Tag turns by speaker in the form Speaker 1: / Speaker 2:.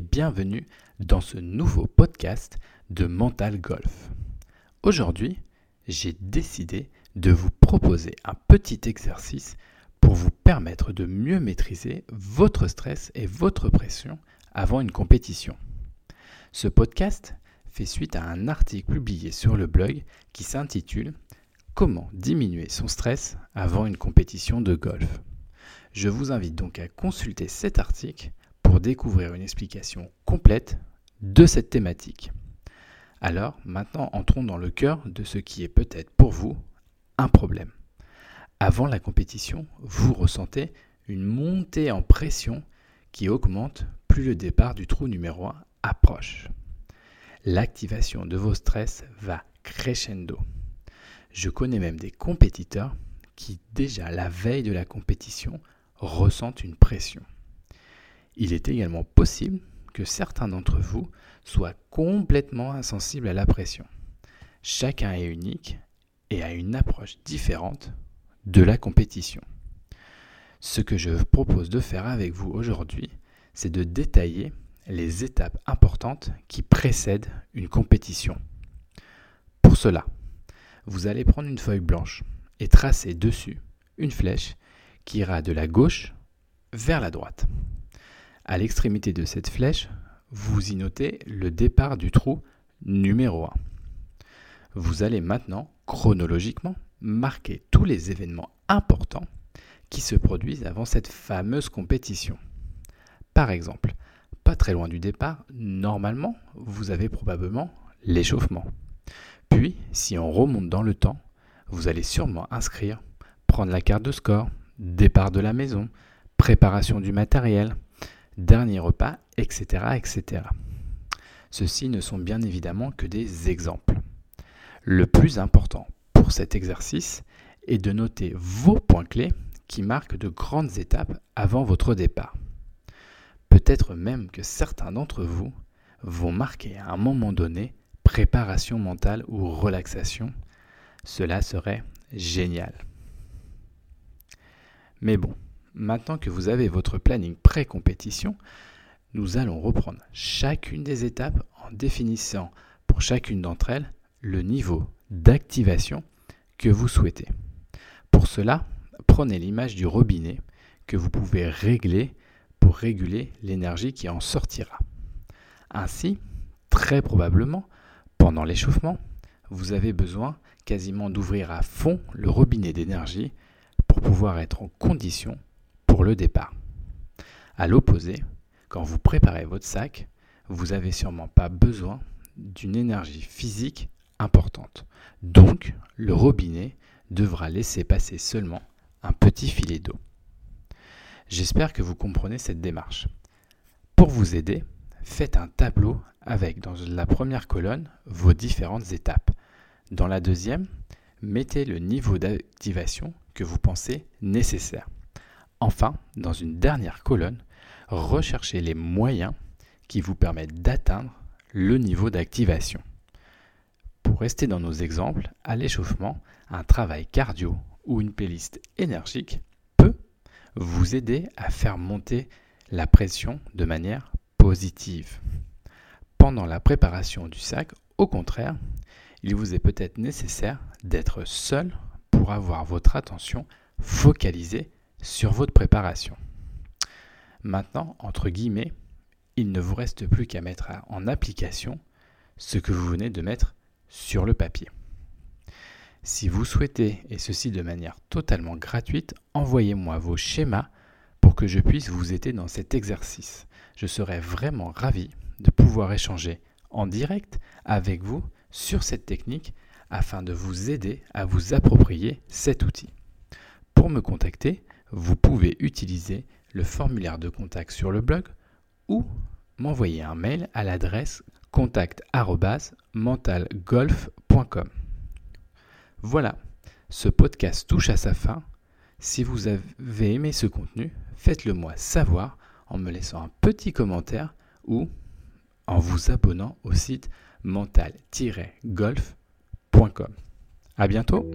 Speaker 1: bienvenue dans ce nouveau podcast de Mental Golf. Aujourd'hui, j'ai décidé de vous proposer un petit exercice pour vous permettre de mieux maîtriser votre stress et votre pression avant une compétition. Ce podcast fait suite à un article publié sur le blog qui s'intitule Comment diminuer son stress avant une compétition de golf. Je vous invite donc à consulter cet article découvrir une explication complète de cette thématique. Alors maintenant entrons dans le cœur de ce qui est peut-être pour vous un problème. Avant la compétition, vous ressentez une montée en pression qui augmente plus le départ du trou numéro 1 approche. L'activation de vos stress va crescendo. Je connais même des compétiteurs qui, déjà la veille de la compétition, ressentent une pression. Il est également possible que certains d'entre vous soient complètement insensibles à la pression. Chacun est unique et a une approche différente de la compétition. Ce que je propose de faire avec vous aujourd'hui, c'est de détailler les étapes importantes qui précèdent une compétition. Pour cela, vous allez prendre une feuille blanche et tracer dessus une flèche qui ira de la gauche vers la droite. À l'extrémité de cette flèche, vous y notez le départ du trou numéro 1. Vous allez maintenant, chronologiquement, marquer tous les événements importants qui se produisent avant cette fameuse compétition. Par exemple, pas très loin du départ, normalement, vous avez probablement l'échauffement. Puis, si on remonte dans le temps, vous allez sûrement inscrire, prendre la carte de score, départ de la maison, préparation du matériel, dernier repas, etc., etc. Ceux-ci ne sont bien évidemment que des exemples. Le plus important pour cet exercice est de noter vos points clés qui marquent de grandes étapes avant votre départ. Peut-être même que certains d'entre vous vont marquer à un moment donné préparation mentale ou relaxation. Cela serait génial. Mais bon, Maintenant que vous avez votre planning pré-compétition, nous allons reprendre chacune des étapes en définissant pour chacune d'entre elles le niveau d'activation que vous souhaitez. Pour cela, prenez l'image du robinet que vous pouvez régler pour réguler l'énergie qui en sortira. Ainsi, très probablement, pendant l'échauffement, vous avez besoin quasiment d'ouvrir à fond le robinet d'énergie pour pouvoir être en condition départ. À l'opposé, quand vous préparez votre sac, vous n'avez sûrement pas besoin d'une énergie physique importante. Donc, le robinet devra laisser passer seulement un petit filet d'eau. J'espère que vous comprenez cette démarche. Pour vous aider, faites un tableau avec dans la première colonne vos différentes étapes. Dans la deuxième, mettez le niveau d'activation que vous pensez nécessaire. Enfin, dans une dernière colonne, recherchez les moyens qui vous permettent d'atteindre le niveau d'activation. Pour rester dans nos exemples, à l'échauffement, un travail cardio ou une playlist énergique peut vous aider à faire monter la pression de manière positive. Pendant la préparation du sac, au contraire, il vous est peut-être nécessaire d'être seul pour avoir votre attention focalisée sur votre préparation. Maintenant, entre guillemets, il ne vous reste plus qu'à mettre en application ce que vous venez de mettre sur le papier. Si vous souhaitez, et ceci de manière totalement gratuite, envoyez-moi vos schémas pour que je puisse vous aider dans cet exercice. Je serais vraiment ravi de pouvoir échanger en direct avec vous sur cette technique afin de vous aider à vous approprier cet outil. Pour me contacter, vous pouvez utiliser le formulaire de contact sur le blog ou m'envoyer un mail à l'adresse contact@mentalgolf.com. Voilà, ce podcast touche à sa fin. Si vous avez aimé ce contenu, faites-le moi savoir en me laissant un petit commentaire ou en vous abonnant au site mental-golf.com. À bientôt!